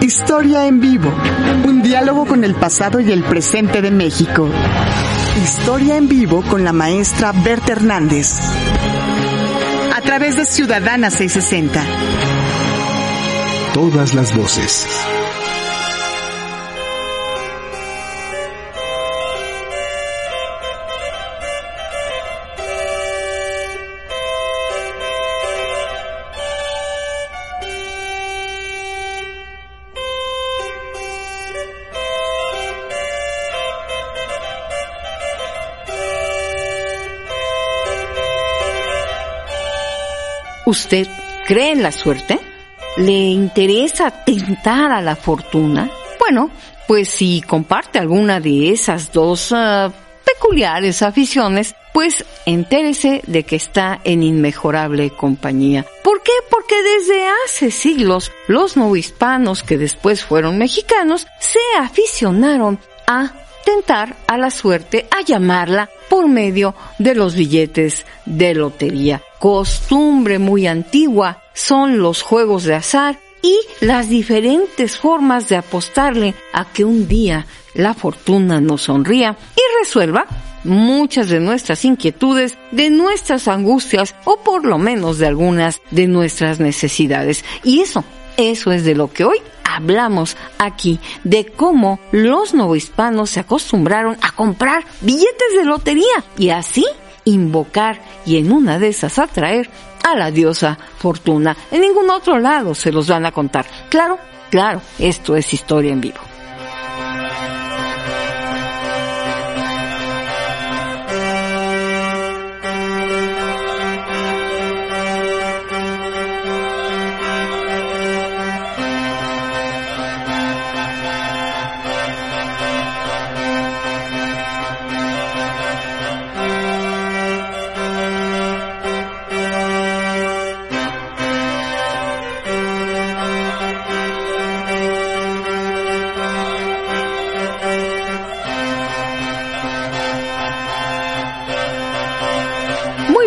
Historia en vivo. Un diálogo con el pasado y el presente de México. Historia en vivo con la maestra Berta Hernández. A través de Ciudadana 660. Todas las voces. ¿Usted cree en la suerte? ¿Le interesa tentar a la fortuna? Bueno, pues si comparte alguna de esas dos ah, peculiares aficiones, pues entérese de que está en inmejorable compañía. ¿Por qué? Porque desde hace siglos los no hispanos que después fueron mexicanos se aficionaron a tentar a la suerte, a llamarla por medio de los billetes de lotería. Costumbre muy antigua son los juegos de azar y las diferentes formas de apostarle a que un día la fortuna nos sonría y resuelva muchas de nuestras inquietudes, de nuestras angustias o por lo menos de algunas de nuestras necesidades. Y eso, eso es de lo que hoy hablamos aquí de cómo los novohispanos se acostumbraron a comprar billetes de lotería y así invocar y en una de esas atraer a la diosa Fortuna. En ningún otro lado se los van a contar. Claro, claro, esto es historia en vivo.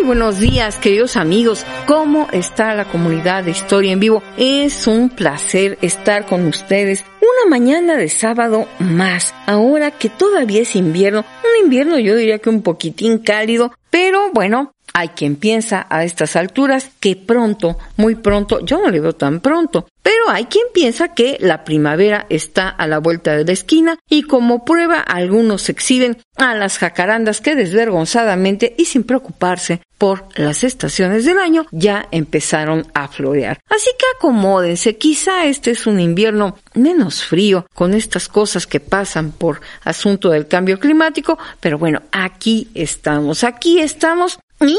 Buenos días, queridos amigos. ¿Cómo está la comunidad de Historia en Vivo? Es un placer estar con ustedes una mañana de sábado más. Ahora que todavía es invierno, un invierno yo diría que un poquitín cálido, pero bueno, hay quien piensa a estas alturas que pronto, muy pronto, yo no le veo tan pronto, pero hay quien piensa que la primavera está a la vuelta de la esquina y como prueba algunos exhiben a las jacarandas que desvergonzadamente y sin preocuparse por las estaciones del año ya empezaron a florear. Así que acomódense, quizá este es un invierno menos frío con estas cosas que pasan por asunto del cambio climático, pero bueno, aquí estamos, aquí estamos y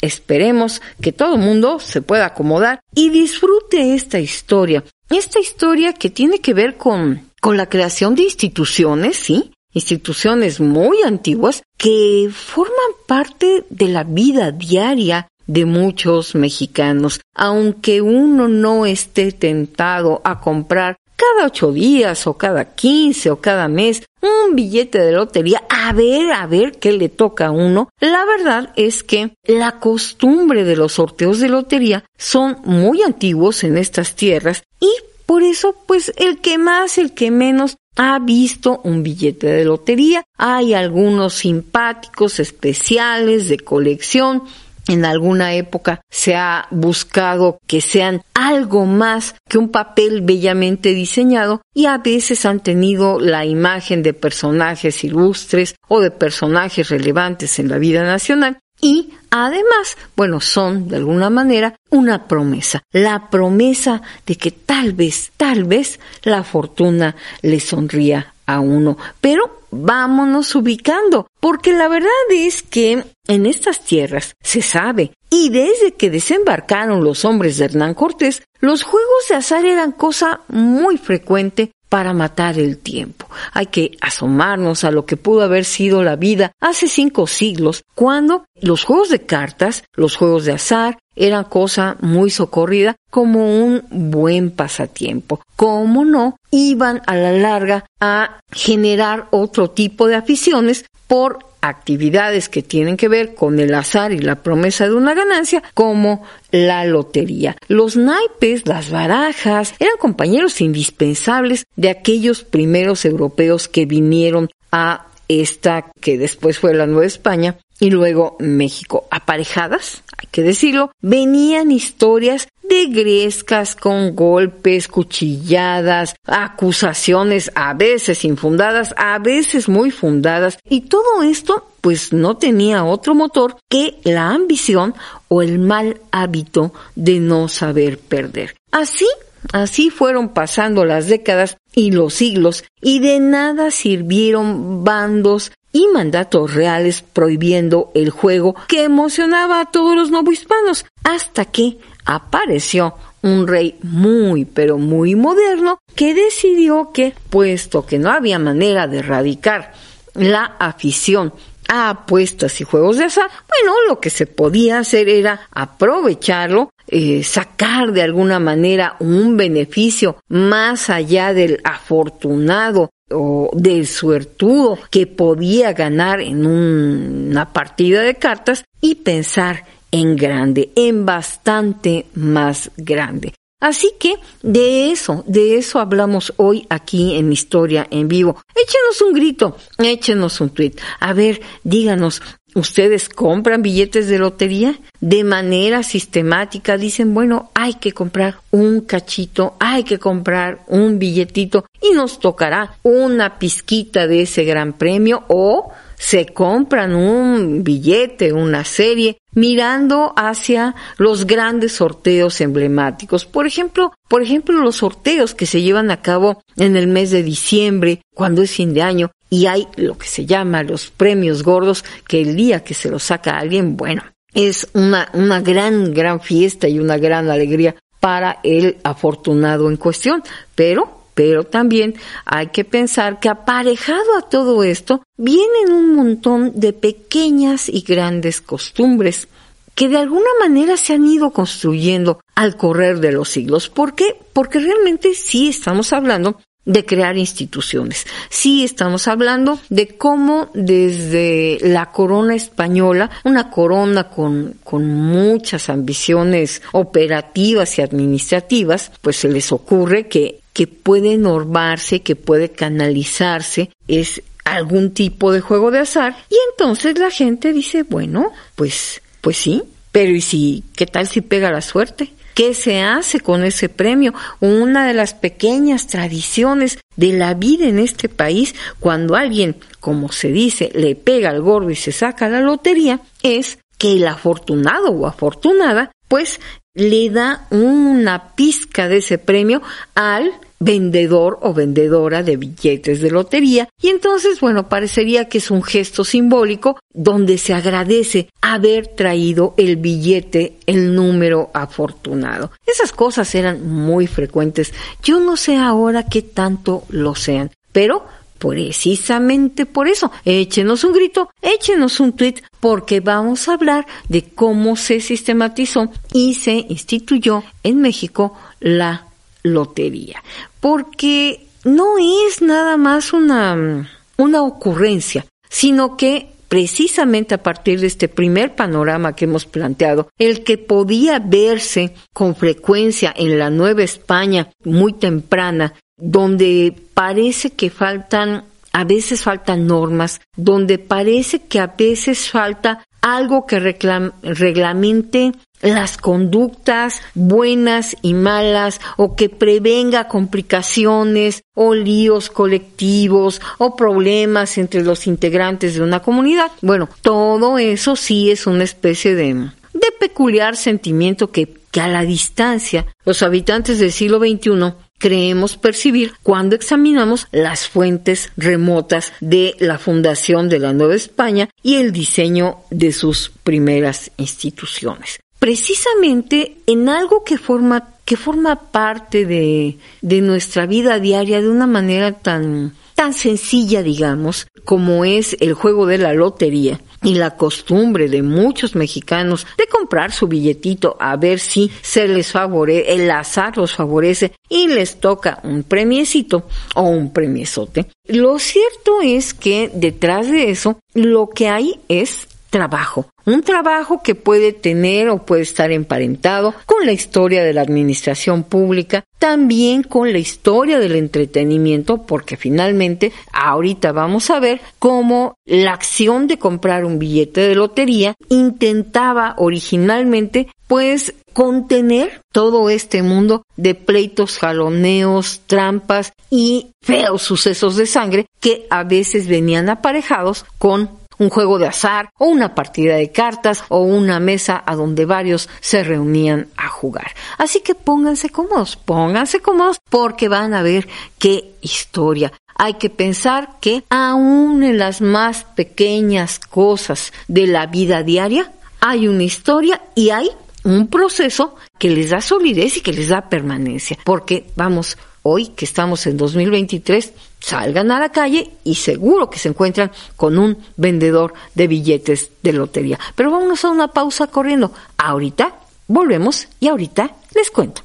esperemos que todo el mundo se pueda acomodar y disfrute esta historia. Esta historia que tiene que ver con, con la creación de instituciones, ¿sí? Instituciones muy antiguas que forman parte de la vida diaria de muchos mexicanos. Aunque uno no esté tentado a comprar cada ocho días o cada quince o cada mes un billete de lotería a ver, a ver qué le toca a uno. La verdad es que la costumbre de los sorteos de lotería son muy antiguos en estas tierras y por eso pues el que más, el que menos ha visto un billete de lotería. Hay algunos simpáticos especiales de colección en alguna época se ha buscado que sean algo más que un papel bellamente diseñado y a veces han tenido la imagen de personajes ilustres o de personajes relevantes en la vida nacional y además, bueno, son de alguna manera una promesa, la promesa de que tal vez, tal vez la fortuna le sonría a uno. Pero vámonos ubicando, porque la verdad es que en estas tierras se sabe Y desde que desembarcaron los hombres de Hernán Cortés, los juegos de azar eran cosa muy frecuente para matar el tiempo. Hay que asomarnos a lo que pudo haber sido la vida hace cinco siglos, cuando los juegos de cartas, los juegos de azar, eran cosa muy socorrida como un buen pasatiempo. ¿Cómo no? Iban a la larga a generar otro tipo de aficiones por actividades que tienen que ver con el azar y la promesa de una ganancia, como la lotería. Los naipes, las barajas, eran compañeros indispensables de aquellos primeros europeos que vinieron a esta que después fue la Nueva España y luego México. Aparejadas, hay que decirlo, venían historias de grescas con golpes, cuchilladas, acusaciones a veces infundadas, a veces muy fundadas, y todo esto pues no tenía otro motor que la ambición o el mal hábito de no saber perder. Así Así fueron pasando las décadas y los siglos y de nada sirvieron bandos y mandatos reales prohibiendo el juego que emocionaba a todos los novohispanos hasta que apareció un rey muy pero muy moderno que decidió que, puesto que no había manera de erradicar la afición a apuestas y juegos de azar, bueno, lo que se podía hacer era aprovecharlo, eh, sacar de alguna manera un beneficio más allá del afortunado o del suertudo que podía ganar en una partida de cartas y pensar en grande, en bastante más grande. Así que de eso, de eso hablamos hoy aquí en Historia en Vivo. Échenos un grito, échenos un tweet. A ver, díganos, ¿ustedes compran billetes de lotería? De manera sistemática dicen, bueno, hay que comprar un cachito, hay que comprar un billetito y nos tocará una pizquita de ese gran premio o se compran un billete, una serie, mirando hacia los grandes sorteos emblemáticos. Por ejemplo, por ejemplo, los sorteos que se llevan a cabo en el mes de diciembre, cuando es fin de año, y hay lo que se llama los premios gordos, que el día que se los saca alguien, bueno, es una, una gran, gran fiesta y una gran alegría para el afortunado en cuestión. Pero pero también hay que pensar que aparejado a todo esto vienen un montón de pequeñas y grandes costumbres que de alguna manera se han ido construyendo al correr de los siglos. ¿Por qué? Porque realmente sí estamos hablando de crear instituciones. Sí estamos hablando de cómo desde la corona española, una corona con, con muchas ambiciones operativas y administrativas, pues se les ocurre que que puede normarse, que puede canalizarse, es algún tipo de juego de azar. Y entonces la gente dice, bueno, pues, pues sí, pero ¿y si, qué tal si pega la suerte? ¿Qué se hace con ese premio? Una de las pequeñas tradiciones de la vida en este país, cuando alguien, como se dice, le pega al gordo y se saca la lotería, es que el afortunado o afortunada, pues le da una pizca de ese premio al vendedor o vendedora de billetes de lotería. Y entonces bueno parecería que es un gesto simbólico donde se agradece haber traído el billete el número afortunado. Esas cosas eran muy frecuentes. Yo no sé ahora qué tanto lo sean pero Precisamente por eso, échenos un grito, échenos un tweet, porque vamos a hablar de cómo se sistematizó y se instituyó en México la lotería porque no es nada más una, una ocurrencia, sino que precisamente a partir de este primer panorama que hemos planteado, el que podía verse con frecuencia en la Nueva España muy temprana, donde parece que faltan, a veces faltan normas, donde parece que a veces falta algo que reglamente las conductas buenas y malas o que prevenga complicaciones o líos colectivos o problemas entre los integrantes de una comunidad. Bueno, todo eso sí es una especie de, de peculiar sentimiento que, que a la distancia los habitantes del siglo XXI creemos percibir cuando examinamos las fuentes remotas de la fundación de la Nueva España y el diseño de sus primeras instituciones. Precisamente en algo que forma, que forma parte de, de nuestra vida diaria de una manera tan, tan sencilla, digamos, como es el juego de la lotería y la costumbre de muchos mexicanos de comprar su billetito a ver si se les favorece, el azar los favorece y les toca un premiecito o un premiesote. Lo cierto es que detrás de eso lo que hay es trabajo. Un trabajo que puede tener o puede estar emparentado con la historia de la administración pública, también con la historia del entretenimiento, porque finalmente ahorita vamos a ver cómo la acción de comprar un billete de lotería intentaba originalmente pues contener todo este mundo de pleitos, jaloneos, trampas y feos sucesos de sangre que a veces venían aparejados con un juego de azar o una partida de cartas o una mesa a donde varios se reunían a jugar. Así que pónganse cómodos, pónganse cómodos porque van a ver qué historia. Hay que pensar que aún en las más pequeñas cosas de la vida diaria hay una historia y hay un proceso que les da solidez y que les da permanencia. Porque, vamos, hoy que estamos en 2023, salgan a la calle y seguro que se encuentran con un vendedor de billetes de lotería. Pero vamos a una pausa corriendo. Ahorita volvemos y ahorita les cuento.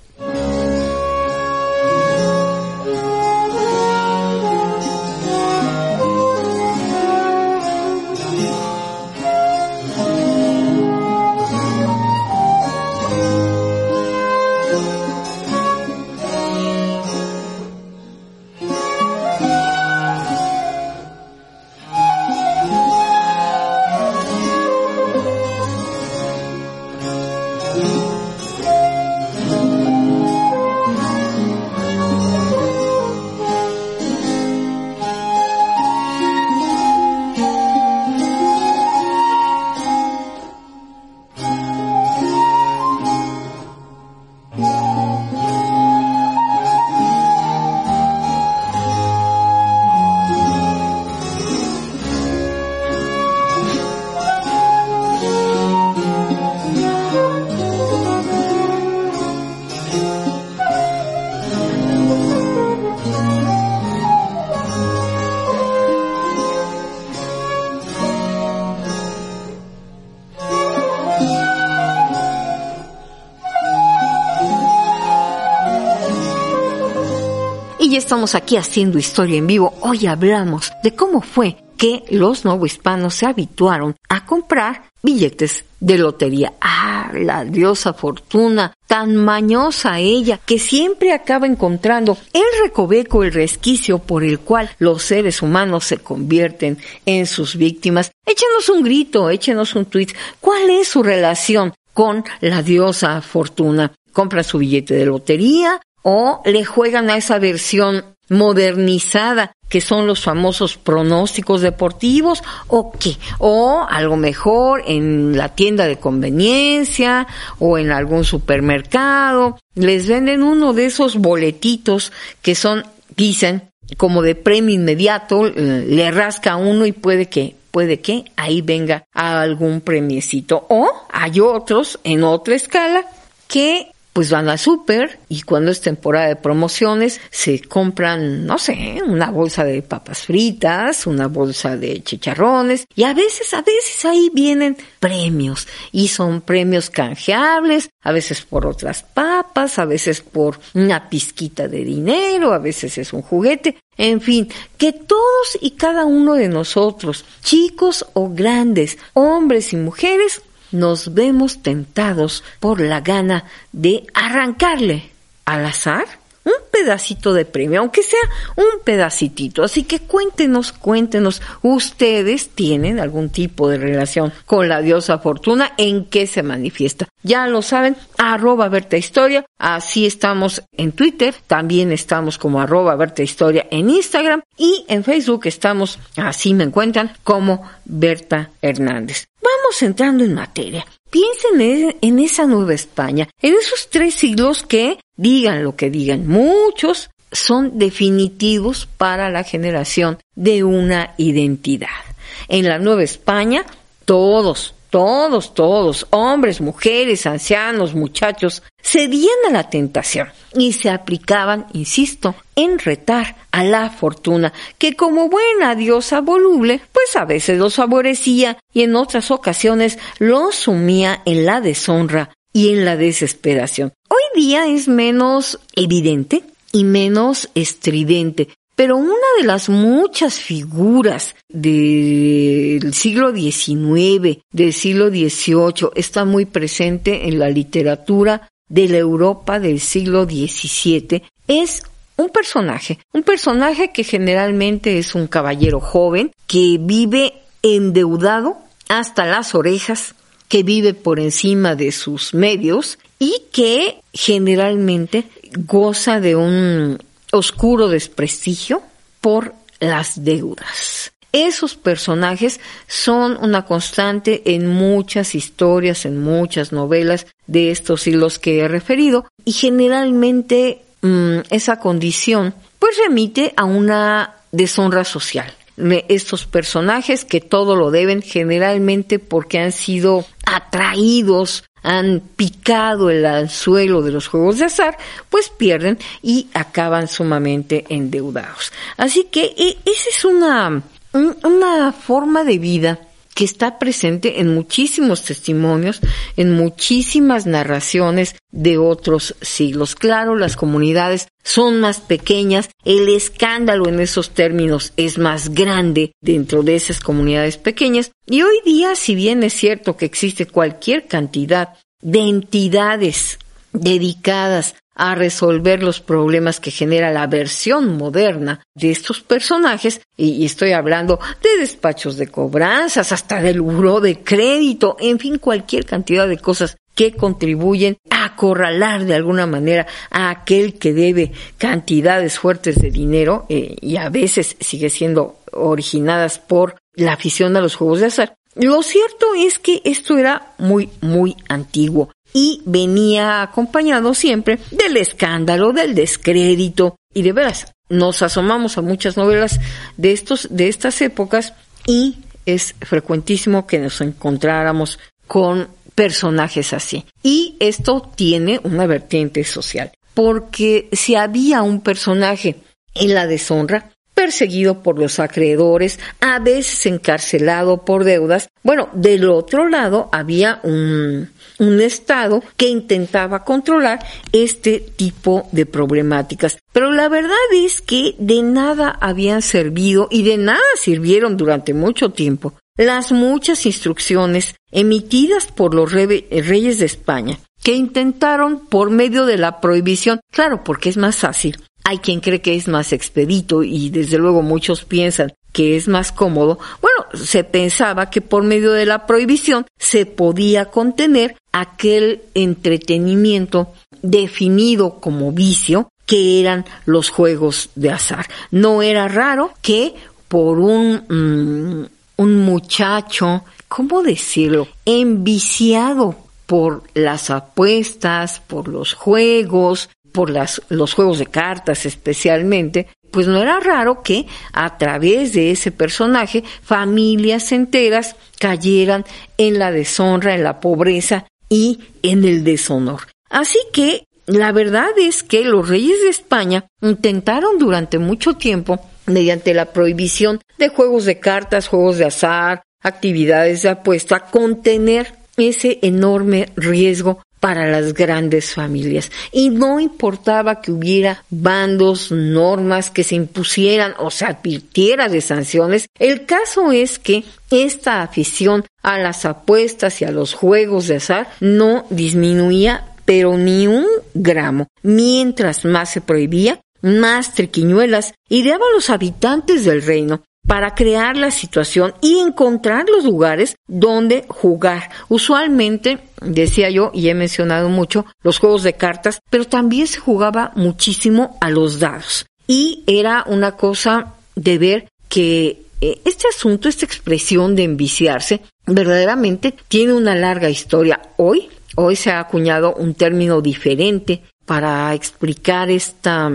Estamos aquí haciendo historia en vivo. Hoy hablamos de cómo fue que los novohispanos se habituaron a comprar billetes de lotería. Ah, la diosa Fortuna, tan mañosa ella, que siempre acaba encontrando el recoveco, el resquicio por el cual los seres humanos se convierten en sus víctimas. Échenos un grito, échenos un tweet. ¿Cuál es su relación con la diosa Fortuna? compra su billete de lotería, o le juegan a esa versión modernizada que son los famosos pronósticos deportivos o qué o algo mejor en la tienda de conveniencia o en algún supermercado les venden uno de esos boletitos que son dicen como de premio inmediato le rasca uno y puede que puede que ahí venga algún premiecito. O hay otros en otra escala que pues van al súper y cuando es temporada de promociones se compran, no sé, una bolsa de papas fritas, una bolsa de chicharrones y a veces, a veces ahí vienen premios y son premios canjeables, a veces por otras papas, a veces por una pizquita de dinero, a veces es un juguete, en fin, que todos y cada uno de nosotros, chicos o grandes, hombres y mujeres, nos vemos tentados por la gana de arrancarle al azar un pedacito de premio, aunque sea un pedacitito. Así que cuéntenos, cuéntenos, ¿ustedes tienen algún tipo de relación con la diosa Fortuna? ¿En qué se manifiesta? Ya lo saben, arroba Berta Historia, así estamos en Twitter, también estamos como arroba Berta Historia en Instagram y en Facebook estamos, así me encuentran, como Berta Hernández. Vamos entrando en materia. Piensen en esa Nueva España, en esos tres siglos que, digan lo que digan muchos, son definitivos para la generación de una identidad. En la Nueva España, todos, todos, todos, hombres, mujeres, ancianos, muchachos, cedían a la tentación y se aplicaban, insisto, en retar a la fortuna, que como buena diosa voluble, pues a veces los favorecía y en otras ocasiones los sumía en la deshonra y en la desesperación. Hoy día es menos evidente y menos estridente, pero una de las muchas figuras del siglo XIX, del siglo XVIII, está muy presente en la literatura de la Europa del siglo XVII, es un personaje, un personaje que generalmente es un caballero joven, que vive endeudado hasta las orejas, que vive por encima de sus medios y que generalmente goza de un oscuro desprestigio por las deudas. Esos personajes son una constante en muchas historias, en muchas novelas de estos siglos que he referido y generalmente mm, esa condición pues remite a una deshonra social. Estos personajes que todo lo deben generalmente porque han sido atraídos han picado el anzuelo de los juegos de azar, pues pierden y acaban sumamente endeudados. Así que e, esa es una, una forma de vida que está presente en muchísimos testimonios, en muchísimas narraciones de otros siglos. Claro, las comunidades son más pequeñas, el escándalo en esos términos es más grande dentro de esas comunidades pequeñas y hoy día, si bien es cierto que existe cualquier cantidad de entidades dedicadas a resolver los problemas que genera la versión moderna de estos personajes, y, estoy hablando de despachos de cobranzas, hasta del buró de crédito, en fin, cualquier cantidad de cosas que contribuyen a acorralar de alguna manera a aquel que debe cantidades fuertes de dinero eh, y a veces sigue siendo originadas por la afición a los juegos de azar. Lo cierto es que esto era muy, muy antiguo y venía acompañado siempre del escándalo, del descrédito y de veras nos asomamos a muchas novelas de estos de estas épocas y es frecuentísimo que nos encontráramos con personajes así. Y esto tiene una vertiente social, porque si había un personaje en la deshonra, perseguido por los acreedores, a veces encarcelado por deudas. Bueno, del otro lado había un, un Estado que intentaba controlar este tipo de problemáticas. Pero la verdad es que de nada habían servido y de nada sirvieron durante mucho tiempo las muchas instrucciones emitidas por los reyes de España que intentaron por medio de la prohibición, claro, porque es más fácil, hay quien cree que es más expedito y desde luego muchos piensan que es más cómodo. Bueno, se pensaba que por medio de la prohibición se podía contener aquel entretenimiento definido como vicio que eran los juegos de azar. No era raro que por un, mm, un muchacho, ¿cómo decirlo?, enviciado por las apuestas, por los juegos, por las, los juegos de cartas especialmente, pues no era raro que a través de ese personaje familias enteras cayeran en la deshonra, en la pobreza y en el deshonor. Así que la verdad es que los reyes de España intentaron durante mucho tiempo, mediante la prohibición de juegos de cartas, juegos de azar, actividades de apuesta, contener ese enorme riesgo para las grandes familias. Y no importaba que hubiera bandos, normas que se impusieran o se advirtiera de sanciones, el caso es que esta afición a las apuestas y a los juegos de azar no disminuía pero ni un gramo. Mientras más se prohibía, más triquiñuelas ideaban los habitantes del reino para crear la situación y encontrar los lugares donde jugar. Usualmente, decía yo, y he mencionado mucho, los juegos de cartas, pero también se jugaba muchísimo a los dados. Y era una cosa de ver que eh, este asunto, esta expresión de enviciarse, verdaderamente tiene una larga historia. Hoy, hoy se ha acuñado un término diferente para explicar esta,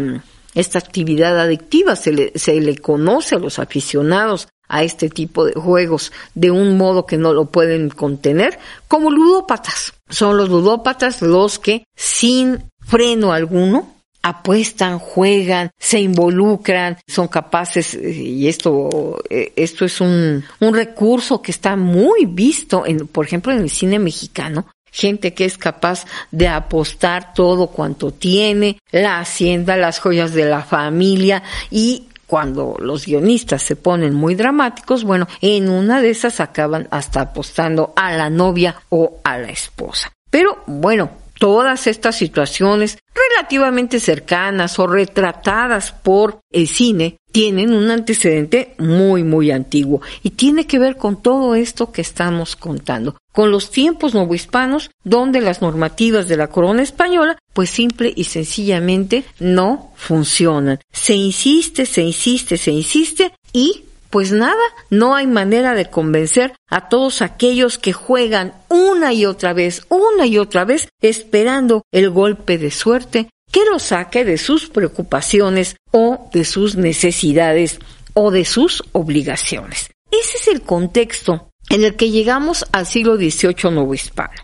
esta actividad adictiva. Se le, se le conoce a los aficionados a este tipo de juegos de un modo que no lo pueden contener como ludópatas. Son los ludópatas los que sin freno alguno apuestan, juegan, se involucran, son capaces, y esto, eh, esto es un, un recurso que está muy visto, en, por ejemplo, en el cine mexicano, gente que es capaz de apostar todo cuanto tiene, la hacienda, las joyas de la familia y cuando los guionistas se ponen muy dramáticos, bueno, en una de esas acaban hasta apostando a la novia o a la esposa. Pero bueno, todas estas situaciones relativamente cercanas o retratadas por el cine tienen un antecedente muy muy antiguo y tiene que ver con todo esto que estamos contando, con los tiempos novohispanos donde las normativas de la corona española pues simple y sencillamente no funcionan. Se insiste, se insiste, se insiste y pues nada, no hay manera de convencer a todos aquellos que juegan una y otra vez, una y otra vez, esperando el golpe de suerte que los saque de sus preocupaciones o de sus necesidades o de sus obligaciones. Ese es el contexto en el que llegamos al siglo XVIII nuevo hispano.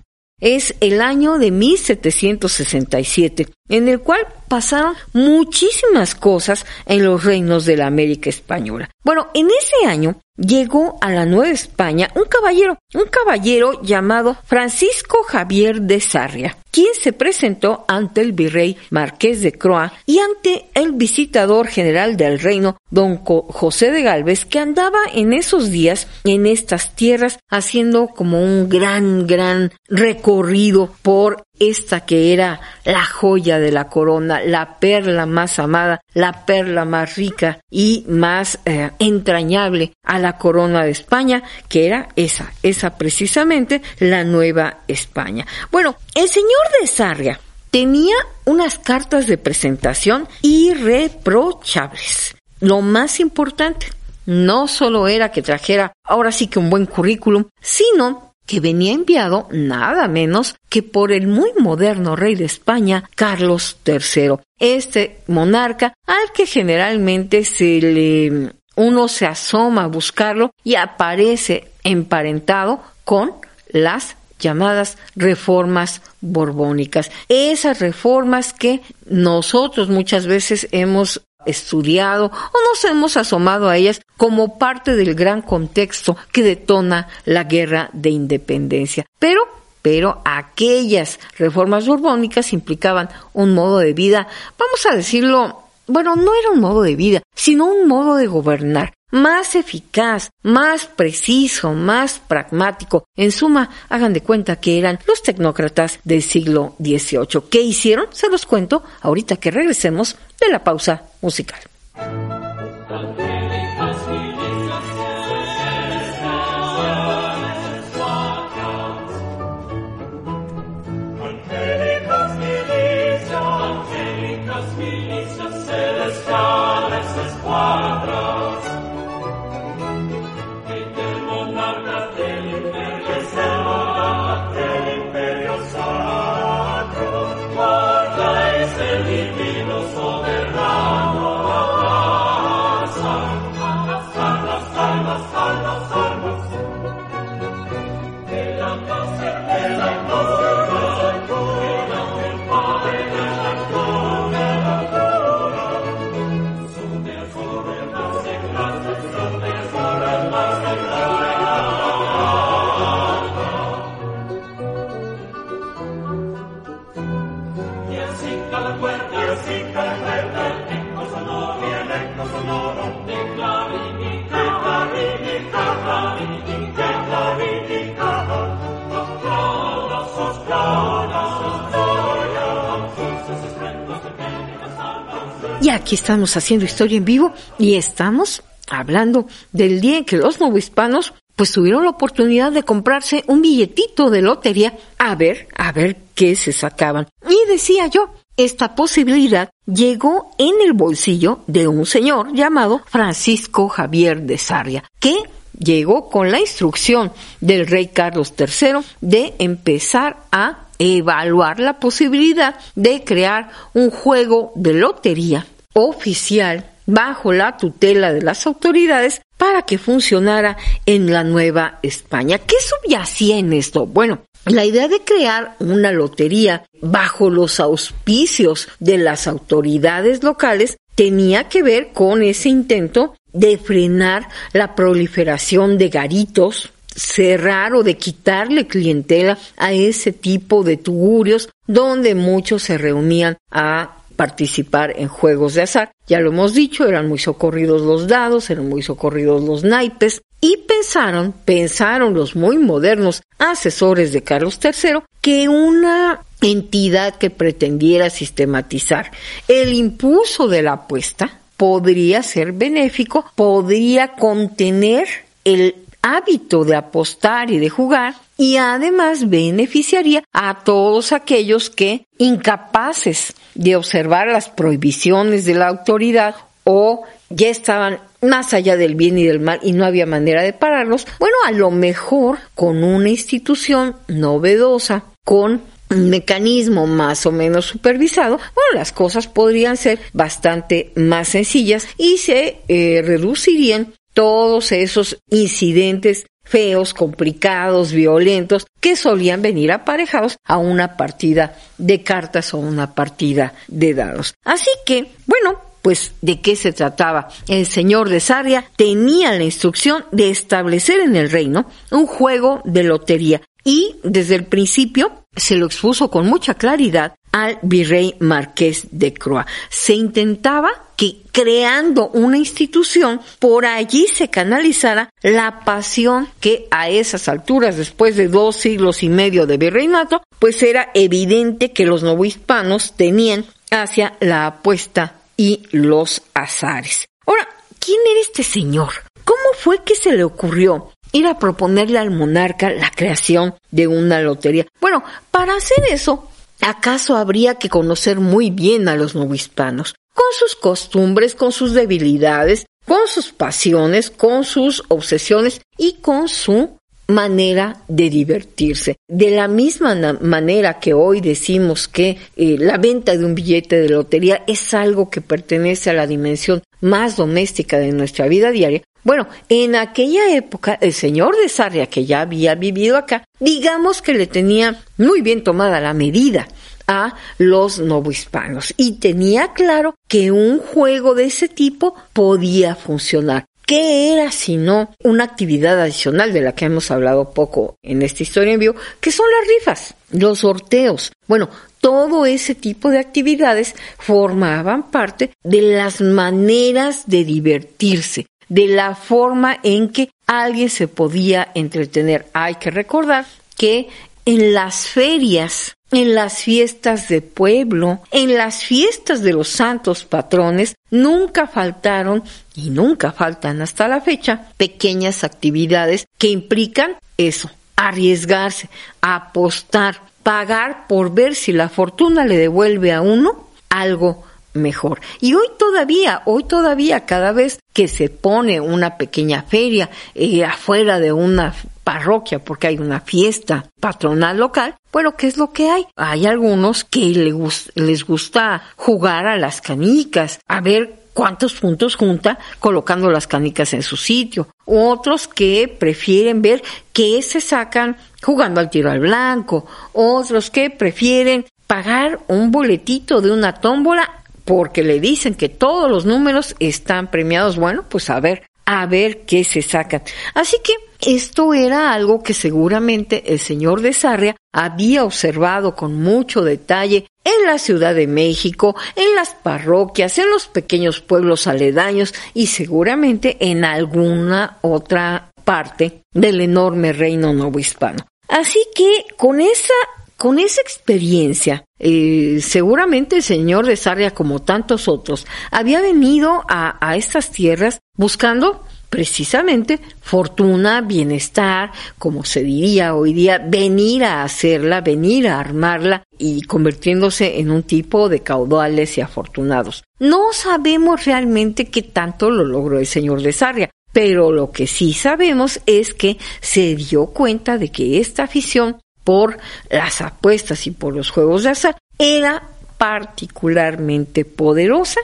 Es el año de 1767, en el cual pasaron muchísimas cosas en los reinos de la América Española. Bueno, en ese año llegó a la Nueva España un caballero, un caballero llamado Francisco Javier de Sarria, quien se presentó ante el virrey Marqués de Croa y ante el visitador general del reino, don José de Galvez, que andaba en esos días en estas tierras haciendo como un gran, gran recorrido por esta que era la joya de la corona, la perla más amada, la perla más rica y más eh, entrañable a la corona de España, que era esa, esa precisamente la Nueva España. Bueno, el señor de Sarria tenía unas cartas de presentación irreprochables. Lo más importante, no solo era que trajera ahora sí que un buen currículum, sino que venía enviado nada menos que por el muy moderno rey de España, Carlos III. Este monarca al que generalmente se le uno se asoma a buscarlo y aparece emparentado con las llamadas reformas borbónicas. Esas reformas que nosotros muchas veces hemos estudiado o nos hemos asomado a ellas como parte del gran contexto que detona la guerra de independencia. Pero pero aquellas reformas borbónicas implicaban un modo de vida, vamos a decirlo, bueno, no era un modo de vida, sino un modo de gobernar más eficaz, más preciso, más pragmático. En suma, hagan de cuenta que eran los tecnócratas del siglo XVIII. ¿Qué hicieron? Se los cuento ahorita que regresemos de la pausa musical. Estamos haciendo historia en vivo y estamos hablando del día en que los novohispanos pues tuvieron la oportunidad de comprarse un billetito de lotería a ver, a ver qué se sacaban. Y decía yo, esta posibilidad llegó en el bolsillo de un señor llamado Francisco Javier de Sarria, que llegó con la instrucción del rey Carlos III de empezar a evaluar la posibilidad de crear un juego de lotería oficial bajo la tutela de las autoridades para que funcionara en la Nueva España. ¿Qué subyacía en esto? Bueno, la idea de crear una lotería bajo los auspicios de las autoridades locales tenía que ver con ese intento de frenar la proliferación de garitos, cerrar o de quitarle clientela a ese tipo de tugurios donde muchos se reunían a participar en juegos de azar. Ya lo hemos dicho, eran muy socorridos los dados, eran muy socorridos los naipes, y pensaron, pensaron los muy modernos asesores de Carlos III, que una entidad que pretendiera sistematizar el impulso de la apuesta podría ser benéfico, podría contener el hábito de apostar y de jugar y además beneficiaría a todos aquellos que, incapaces de observar las prohibiciones de la autoridad o ya estaban más allá del bien y del mal y no había manera de pararlos, bueno, a lo mejor con una institución novedosa, con un mecanismo más o menos supervisado, bueno, las cosas podrían ser bastante más sencillas y se eh, reducirían todos esos incidentes feos, complicados, violentos, que solían venir aparejados a una partida de cartas o una partida de dados. Así que, bueno, pues de qué se trataba. El señor de Sarria tenía la instrucción de establecer en el reino un juego de lotería y desde el principio se lo expuso con mucha claridad al virrey marqués de Croix. Se intentaba que creando una institución por allí se canalizara la pasión que a esas alturas, después de dos siglos y medio de virreinato, pues era evidente que los novohispanos tenían hacia la apuesta y los azares. Ahora, ¿quién era este señor? ¿Cómo fue que se le ocurrió ir a proponerle al monarca la creación de una lotería? Bueno, para hacer eso, ¿acaso habría que conocer muy bien a los novohispanos? Con sus costumbres, con sus debilidades, con sus pasiones, con sus obsesiones y con su manera de divertirse. De la misma manera que hoy decimos que eh, la venta de un billete de lotería es algo que pertenece a la dimensión más doméstica de nuestra vida diaria, bueno, en aquella época el señor de Sarria, que ya había vivido acá, digamos que le tenía muy bien tomada la medida a los novohispanos y tenía claro que un juego de ese tipo podía funcionar. ¿Qué era sino una actividad adicional de la que hemos hablado poco en esta historia en vivo, que son las rifas, los sorteos? Bueno, todo ese tipo de actividades formaban parte de las maneras de divertirse, de la forma en que alguien se podía entretener. Hay que recordar que en las ferias en las fiestas de pueblo, en las fiestas de los santos patrones, nunca faltaron y nunca faltan hasta la fecha pequeñas actividades que implican eso, arriesgarse, apostar, pagar por ver si la fortuna le devuelve a uno algo mejor. Y hoy todavía, hoy todavía cada vez que se pone una pequeña feria eh, afuera de una parroquia porque hay una fiesta patronal local, bueno, ¿qué es lo que hay? Hay algunos que les gusta jugar a las canicas, a ver cuántos puntos junta colocando las canicas en su sitio. Otros que prefieren ver qué se sacan jugando al tiro al blanco. Otros que prefieren pagar un boletito de una tómbola porque le dicen que todos los números están premiados. Bueno, pues a ver, a ver qué se sacan. Así que esto era algo que seguramente el señor de Sarria había observado con mucho detalle en la Ciudad de México, en las parroquias, en los pequeños pueblos aledaños y seguramente en alguna otra parte del enorme reino novohispano. Así que con esa con esa experiencia, eh, seguramente el señor de Sarria, como tantos otros, había venido a, a estas tierras buscando precisamente fortuna, bienestar, como se diría hoy día, venir a hacerla, venir a armarla y convirtiéndose en un tipo de caudales y afortunados. No sabemos realmente qué tanto lo logró el señor de Sarria, pero lo que sí sabemos es que se dio cuenta de que esta afición por las apuestas y por los juegos de azar era particularmente poderosa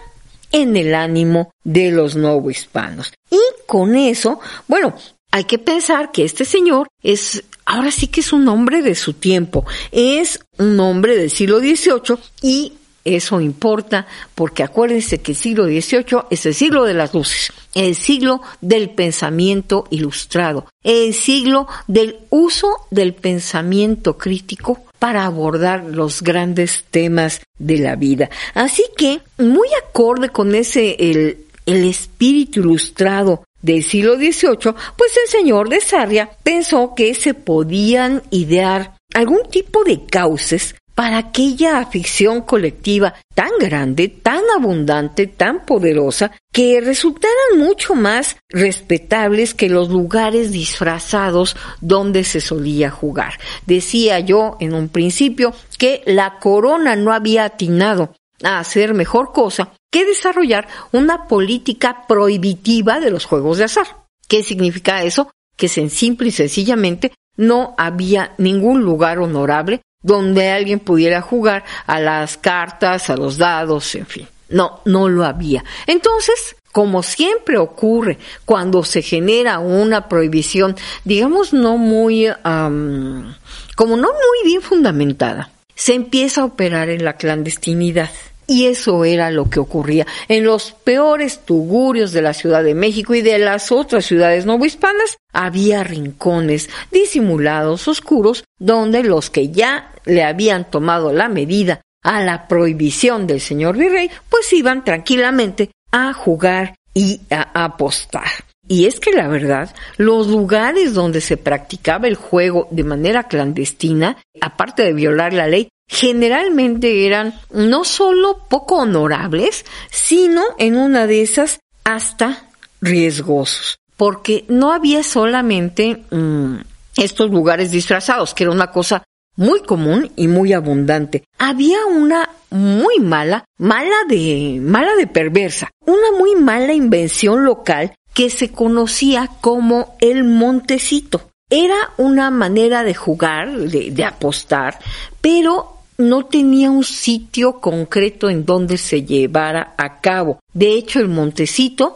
en el ánimo de los hispanos. Y con eso, bueno, hay que pensar que este señor es, ahora sí que es un hombre de su tiempo, es un hombre del siglo XVIII y eso importa porque acuérdense que el siglo XVIII es el siglo de las luces, el siglo del pensamiento ilustrado, el siglo del uso del pensamiento crítico para abordar los grandes temas de la vida. Así que, muy acorde con ese, el, el espíritu ilustrado del siglo XVIII, pues el señor de Sarria pensó que se podían idear algún tipo de cauces para aquella afición colectiva tan grande, tan abundante, tan poderosa, que resultaran mucho más respetables que los lugares disfrazados donde se solía jugar. Decía yo en un principio que la corona no había atinado a hacer mejor cosa que desarrollar una política prohibitiva de los juegos de azar. ¿Qué significa eso? Que simple y sencillamente no había ningún lugar honorable donde alguien pudiera jugar a las cartas, a los dados, en fin. No, no lo había. Entonces, como siempre ocurre cuando se genera una prohibición, digamos, no muy, como no muy bien fundamentada, se empieza a operar en la clandestinidad. Y eso era lo que ocurría en los peores tugurios de la Ciudad de México y de las otras ciudades novohispanas. Había rincones disimulados, oscuros, donde los que ya le habían tomado la medida a la prohibición del señor virrey, pues iban tranquilamente a jugar y a apostar. Y es que la verdad, los lugares donde se practicaba el juego de manera clandestina, aparte de violar la ley, generalmente eran no solo poco honorables, sino en una de esas hasta riesgosos, porque no había solamente mm, estos lugares disfrazados, que era una cosa muy común y muy abundante. Había una muy mala, mala de, mala de perversa, una muy mala invención local que se conocía como el montecito. Era una manera de jugar, de, de apostar, pero no tenía un sitio concreto en donde se llevara a cabo. De hecho, el montecito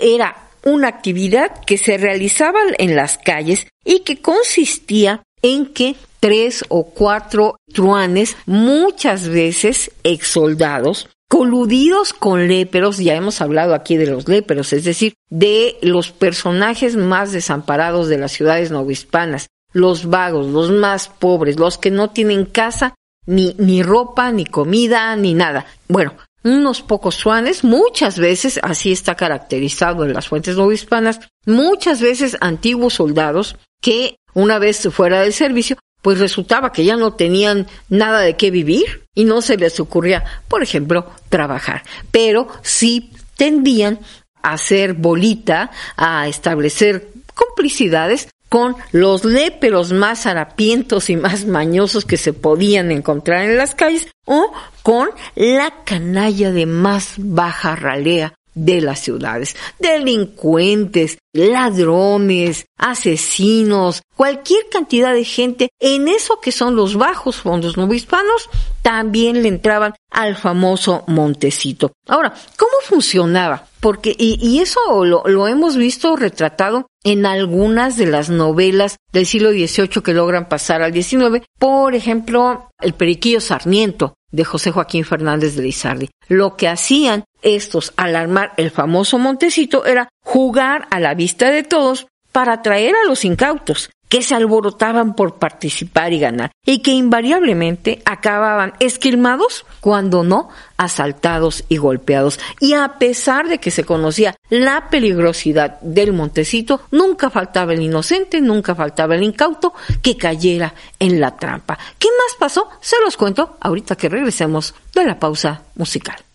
era una actividad que se realizaba en las calles y que consistía en que tres o cuatro truanes, muchas veces ex soldados, coludidos con léperos, ya hemos hablado aquí de los léperos, es decir, de los personajes más desamparados de las ciudades novohispanas, los vagos, los más pobres, los que no tienen casa ni, ni ropa, ni comida, ni nada. Bueno, unos pocos suanes, muchas veces, así está caracterizado en las fuentes no hispanas, muchas veces antiguos soldados que una vez fuera del servicio, pues resultaba que ya no tenían nada de qué vivir y no se les ocurría, por ejemplo, trabajar, pero sí tendían a hacer bolita, a establecer complicidades con los léperos más harapientos y más mañosos que se podían encontrar en las calles o con la canalla de más baja ralea de las ciudades. Delincuentes, ladrones, asesinos, cualquier cantidad de gente en eso que son los bajos fondos novohispanos también le entraban al famoso Montecito. Ahora, ¿cómo funcionaba? Porque, y, y eso lo, lo hemos visto retratado en algunas de las novelas del siglo XVIII que logran pasar al XIX. Por ejemplo, El Periquillo Sarmiento de José Joaquín Fernández de Lizardi. Lo que hacían estos al armar el famoso Montecito era jugar a la vista de todos para atraer a los incautos que se alborotaban por participar y ganar, y que invariablemente acababan esquilmados, cuando no asaltados y golpeados. Y a pesar de que se conocía la peligrosidad del montecito, nunca faltaba el inocente, nunca faltaba el incauto que cayera en la trampa. ¿Qué más pasó? Se los cuento ahorita que regresemos de la pausa musical.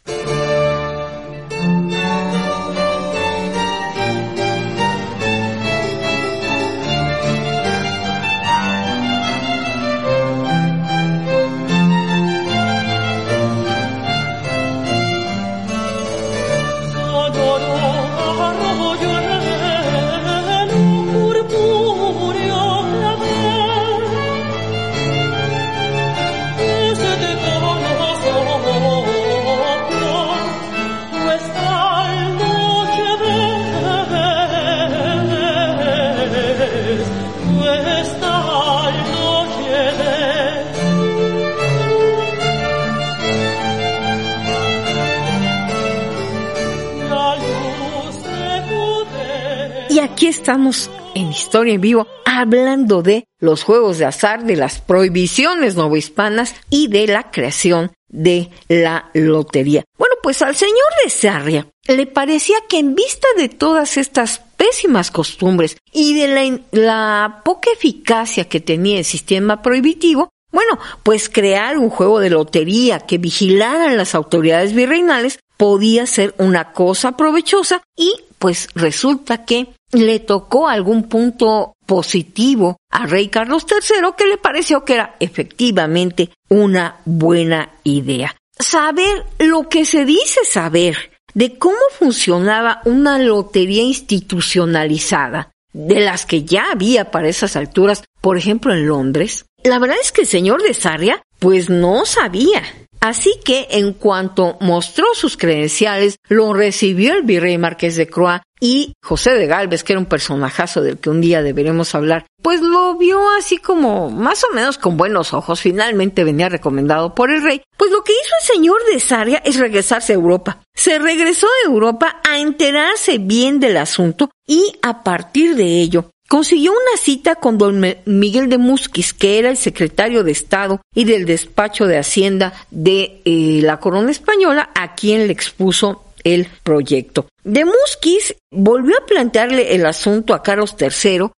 Estamos en Historia en Vivo hablando de los juegos de azar, de las prohibiciones novohispanas y de la creación de la lotería. Bueno, pues al señor de Sarria le parecía que en vista de todas estas pésimas costumbres y de la, la poca eficacia que tenía el sistema prohibitivo, bueno, pues crear un juego de lotería que vigilaran las autoridades virreinales podía ser una cosa provechosa y pues resulta que le tocó algún punto positivo a Rey Carlos III que le pareció que era efectivamente una buena idea. Saber lo que se dice saber de cómo funcionaba una lotería institucionalizada, de las que ya había para esas alturas, por ejemplo en Londres, la verdad es que el señor de Sarria pues no sabía. Así que en cuanto mostró sus credenciales, lo recibió el virrey Marqués de Croix y José de Galvez, que era un personajazo del que un día deberemos hablar, pues lo vio así como más o menos con buenos ojos. Finalmente venía recomendado por el rey. Pues lo que hizo el señor de Sarria es regresarse a Europa. Se regresó a Europa a enterarse bien del asunto y a partir de ello consiguió una cita con don Miguel de Musquis, que era el secretario de Estado y del despacho de Hacienda de eh, la corona española, a quien le expuso el proyecto. De Musquis volvió a plantearle el asunto a Carlos III, no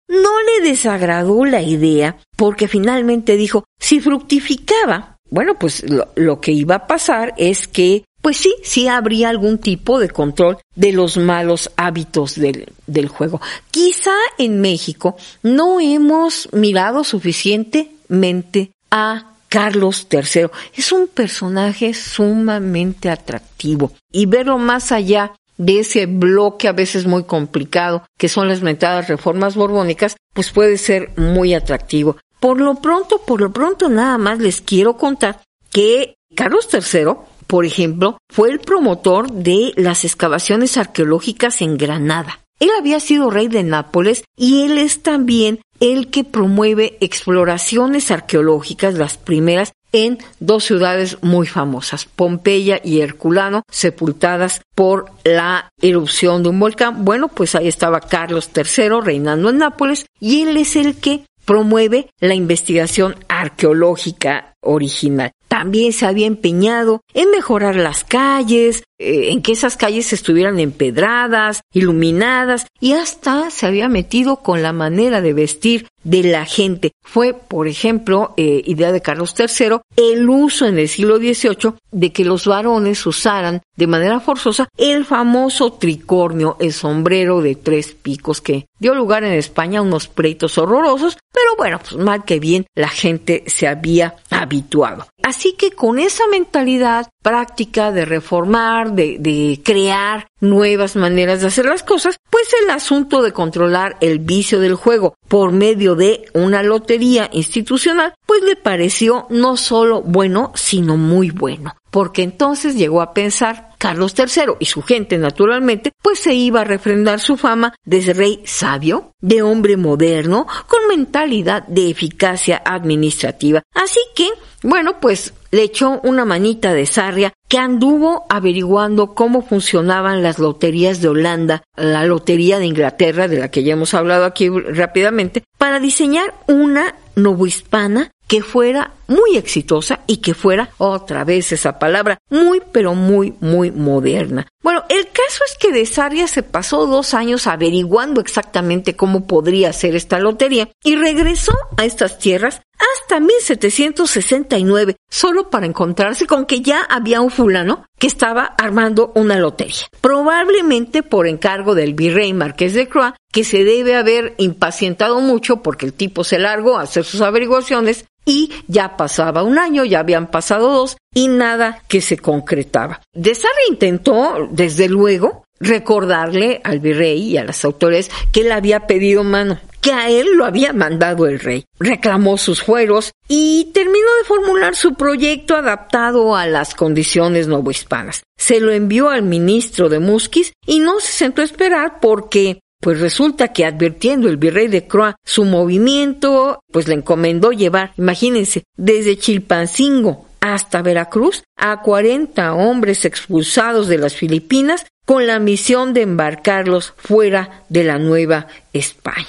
le desagradó la idea, porque finalmente dijo, si fructificaba, bueno, pues lo que iba a pasar es que pues sí, sí habría algún tipo de control de los malos hábitos del, del juego. Quizá en México no hemos mirado suficientemente a Carlos III. Es un personaje sumamente atractivo y verlo más allá de ese bloque a veces muy complicado que son las metadas reformas borbónicas, pues puede ser muy atractivo. Por lo pronto, por lo pronto nada más les quiero contar que Carlos III por ejemplo, fue el promotor de las excavaciones arqueológicas en Granada. Él había sido rey de Nápoles y él es también el que promueve exploraciones arqueológicas, las primeras, en dos ciudades muy famosas, Pompeya y Herculano, sepultadas por la erupción de un volcán. Bueno, pues ahí estaba Carlos III reinando en Nápoles y él es el que promueve la investigación arqueológica original también se había empeñado en mejorar las calles, en que esas calles estuvieran empedradas, iluminadas y hasta se había metido con la manera de vestir de la gente. Fue, por ejemplo, eh, idea de Carlos III, el uso en el siglo XVIII de que los varones usaran de manera forzosa el famoso tricornio, el sombrero de tres picos que dio lugar en España a unos pleitos horrorosos, pero bueno, pues mal que bien la gente se había habituado. Así que con esa mentalidad práctica de reformar, de, crear nuevas maneras de hacer las cosas, pues el asunto de controlar el vicio del juego por medio de una lotería institucional, pues le pareció no solo bueno, sino muy bueno. Porque entonces llegó a pensar Carlos III y su gente naturalmente, pues se iba a refrendar su fama de rey sabio, de hombre moderno, con mentalidad de eficacia administrativa. Así que, bueno, pues le echó una manita de sarria que anduvo averiguando cómo funcionaban las loterías de Holanda, la lotería de Inglaterra, de la que ya hemos hablado aquí rápidamente, para diseñar una novohispana que fuera muy exitosa y que fuera otra vez esa palabra muy pero muy muy moderna. Bueno, el caso es que de Saria se pasó dos años averiguando exactamente cómo podría ser esta lotería y regresó a estas tierras hasta 1769 solo para encontrarse con que ya había un fulano que estaba armando una lotería. Probablemente por encargo del virrey Marqués de Croix, que se debe haber impacientado mucho porque el tipo se largó a hacer sus averiguaciones y ya pasaba un año, ya habían pasado dos y nada que se concretaba. De intentó, desde luego, recordarle al virrey y a las autoridades que él había pedido mano, que a él lo había mandado el rey. Reclamó sus fueros y terminó de formular su proyecto adaptado a las condiciones novohispanas. Se lo envió al ministro de Musquis y no se sentó a esperar porque pues resulta que advirtiendo el virrey de Croix su movimiento, pues le encomendó llevar, imagínense, desde Chilpancingo hasta Veracruz a 40 hombres expulsados de las Filipinas con la misión de embarcarlos fuera de la Nueva España.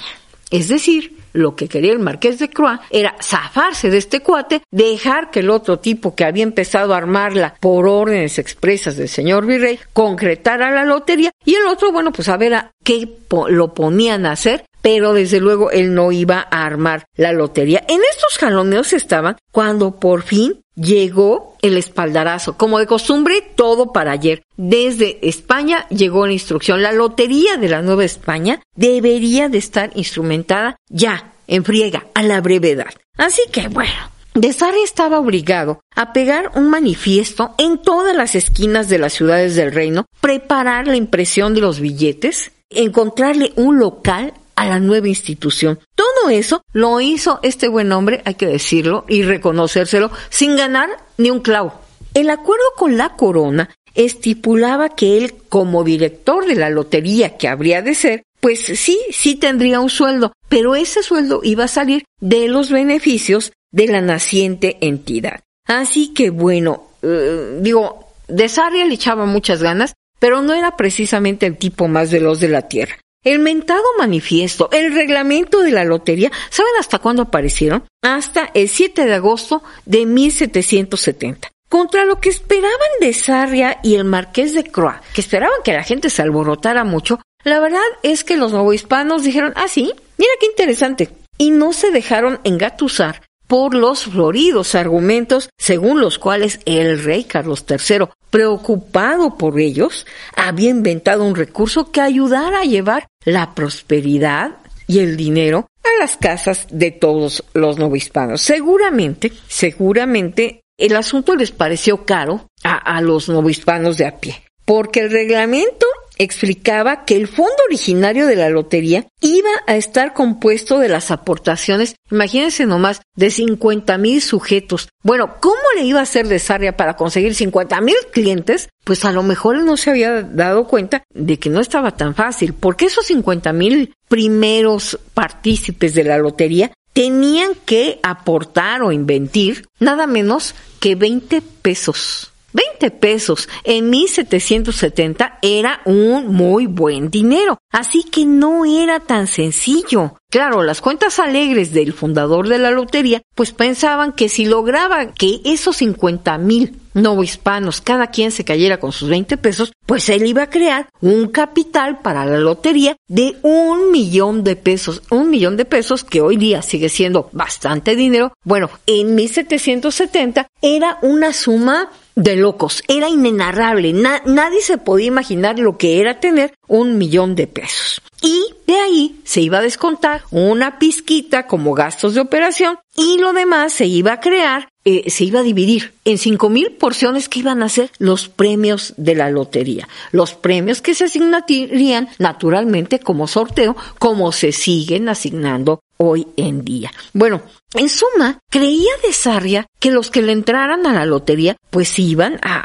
Es decir, lo que quería el marqués de Croix era zafarse de este cuate, dejar que el otro tipo que había empezado a armarla por órdenes expresas del señor virrey concretara la lotería y el otro, bueno, pues a ver a qué lo ponían a hacer pero desde luego él no iba a armar la lotería. En estos jaloneos estaban cuando por fin llegó el espaldarazo. Como de costumbre, todo para ayer. Desde España llegó la instrucción. La lotería de la Nueva España debería de estar instrumentada ya, en friega, a la brevedad. Así que bueno, de estaba obligado a pegar un manifiesto en todas las esquinas de las ciudades del reino, preparar la impresión de los billetes, encontrarle un local a la nueva institución. Todo eso lo hizo este buen hombre, hay que decirlo y reconocérselo, sin ganar ni un clavo. El acuerdo con la corona estipulaba que él, como director de la lotería que habría de ser, pues sí, sí tendría un sueldo, pero ese sueldo iba a salir de los beneficios de la naciente entidad. Así que bueno, eh, digo, de Sarria le echaba muchas ganas, pero no era precisamente el tipo más veloz de la tierra. El mentado manifiesto, el reglamento de la lotería, ¿saben hasta cuándo aparecieron? Hasta el 7 de agosto de 1770. Contra lo que esperaban de Sarria y el marqués de Croix, que esperaban que la gente se alborotara mucho, la verdad es que los novohispanos dijeron, ah, sí, mira qué interesante. Y no se dejaron engatusar por los floridos argumentos según los cuales el rey Carlos III, preocupado por ellos, había inventado un recurso que ayudara a llevar la prosperidad y el dinero a las casas de todos los novohispanos. Seguramente, seguramente el asunto les pareció caro a, los novohispanos de a pie, porque el reglamento explicaba que el fondo originario de la lotería iba a estar compuesto de las aportaciones, imagínense nomás, de 50 mil sujetos. Bueno, ¿cómo le iba a hacer de Sarria para conseguir 50 mil clientes? Pues a lo mejor no se había dado cuenta de que no estaba tan fácil, porque esos 50 mil primeros partícipes de la lotería tenían que aportar o inventir nada menos que 20 pesos. 20 pesos en 1770 era un muy buen dinero, así que no era tan sencillo. Claro, las cuentas alegres del fundador de la lotería, pues pensaban que si lograba que esos 50 mil novohispanos cada quien se cayera con sus 20 pesos, pues él iba a crear un capital para la lotería de un millón de pesos. Un millón de pesos que hoy día sigue siendo bastante dinero. Bueno, en 1770 era una suma de locos. Era inenarrable. nadie se podía imaginar lo que era tener un millón de pesos. Y de ahí se iba a descontar una pizquita como gastos de operación y lo demás se iba a crear, eh, se iba a dividir en cinco mil porciones que iban a ser los premios de la lotería. Los premios que se asignarían naturalmente como sorteo, como se siguen asignando hoy en día. Bueno, en suma, creía de Sarria que los que le entraran a la lotería pues iban a,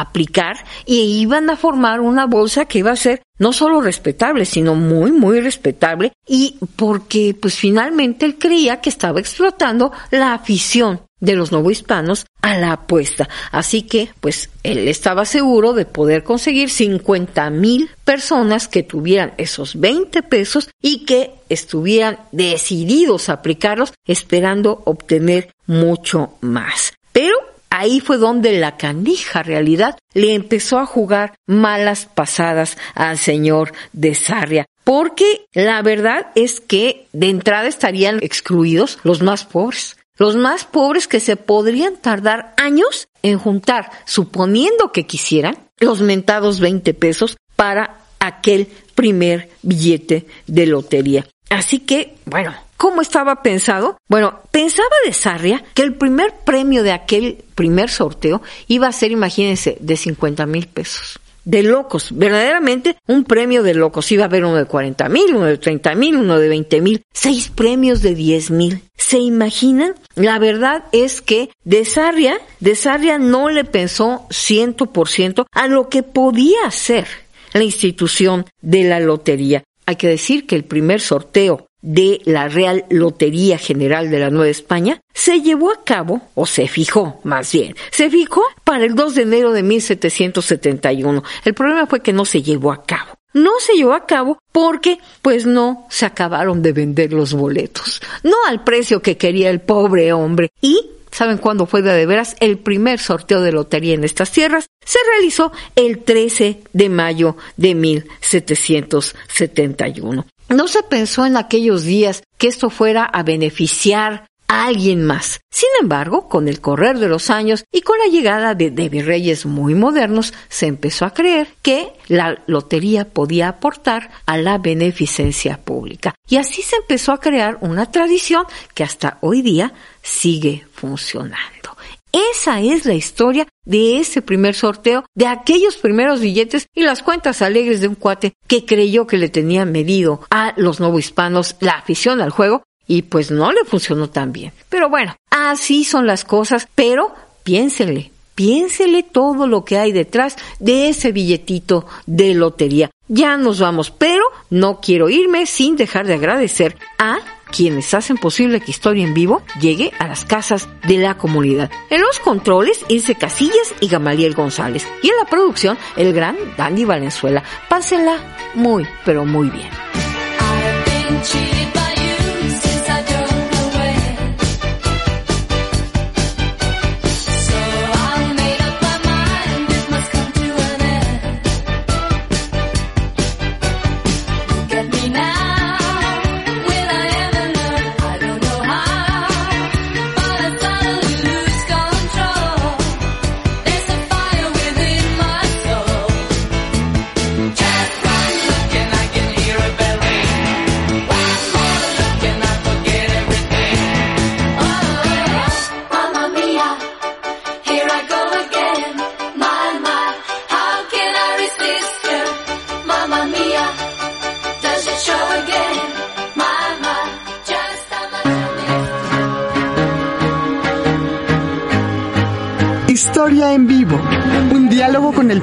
aplicar y iban a formar una bolsa que iba a ser no solo respetable, sino muy, muy respetable y porque pues finalmente él creía que estaba explotando la afición de los novohispanos a la apuesta. Así que, pues, él estaba seguro de poder conseguir 50 mil personas que tuvieran esos 20 pesos y que estuvieran decididos a aplicarlos esperando obtener mucho más. Pero ahí fue donde la canija realidad le empezó a jugar malas pasadas al señor de Sarria. Porque la verdad es que de entrada estarían excluidos los más pobres los más pobres que se podrían tardar años en juntar, suponiendo que quisieran, los mentados 20 pesos para aquel primer billete de lotería. Así que, bueno, ¿cómo estaba pensado? Bueno, pensaba de Sarria que el primer premio de aquel primer sorteo iba a ser, imagínense, de 50 mil pesos de locos, verdaderamente un premio de locos. Iba a haber uno de 40 mil, uno de 30 mil, uno de 20 mil, seis premios de 10 mil. ¿Se imaginan? La verdad es que de Sarria, de Sarria no le pensó ciento por ciento a lo que podía hacer la institución de la lotería. Hay que decir que el primer sorteo de la Real Lotería General de la Nueva España se llevó a cabo, o se fijó más bien, se fijó para el 2 de enero de 1771. El problema fue que no se llevó a cabo. No se llevó a cabo porque pues no se acabaron de vender los boletos, no al precio que quería el pobre hombre y ¿Saben cuándo fue de, veras? El primer sorteo de lotería en estas tierras se realizó el 13 de mayo de 1771. No se pensó en aquellos días que esto fuera a beneficiar a alguien más. Sin embargo, con el correr de los años y con la llegada de, de virreyes muy modernos, se empezó a creer que la lotería podía aportar a la beneficencia pública. Y así se empezó a crear una tradición que hasta hoy día sigue funcionando. Esa es la historia de ese primer sorteo, de aquellos primeros billetes y las cuentas alegres de un cuate que creyó que le tenía medido a los novohispanos la afición al juego y pues no le funcionó tan bien. Pero bueno, así son las cosas, pero piénsenle, piénsele todo lo que hay detrás de ese billetito de lotería. Ya nos vamos, pero no quiero irme sin dejar de agradecer a quienes hacen posible que Historia en Vivo llegue a las casas de la comunidad. En los controles, Ilse Casillas y Gamaliel González. Y en la producción, el gran Dandy Valenzuela. Pásenla muy, pero muy bien.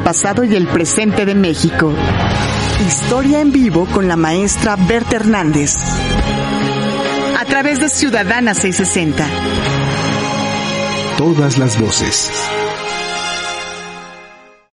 Pasado y el presente de México. Historia en vivo con la maestra Berta Hernández. A través de Ciudadana 660. Todas las voces.